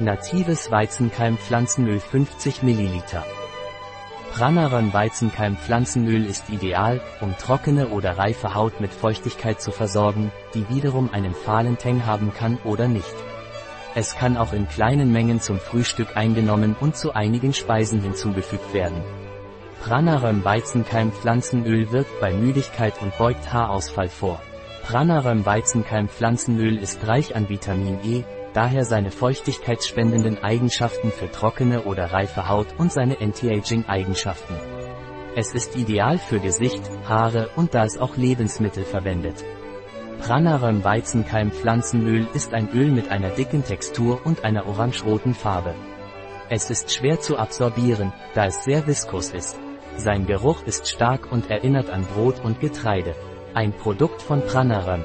Natives Weizenkeim-Pflanzenöl 50 ml. Pranarum Weizenkeim-Pflanzenöl ist ideal, um trockene oder reife Haut mit Feuchtigkeit zu versorgen, die wiederum einen fahlen Tang haben kann oder nicht. Es kann auch in kleinen Mengen zum Frühstück eingenommen und zu einigen Speisen hinzugefügt werden. Pranarum Weizenkeim-Pflanzenöl wirkt bei Müdigkeit und beugt Haarausfall vor. Pranarum Weizenkeim-Pflanzenöl ist reich an Vitamin E, daher seine feuchtigkeitsspendenden Eigenschaften für trockene oder reife Haut und seine Anti-Aging-Eigenschaften. Es ist ideal für Gesicht, Haare und da es auch Lebensmittel verwendet. Pranarum Weizenkeim Pflanzenöl ist ein Öl mit einer dicken Textur und einer orangeroten Farbe. Es ist schwer zu absorbieren, da es sehr viskos ist. Sein Geruch ist stark und erinnert an Brot und Getreide. Ein Produkt von Pranarum,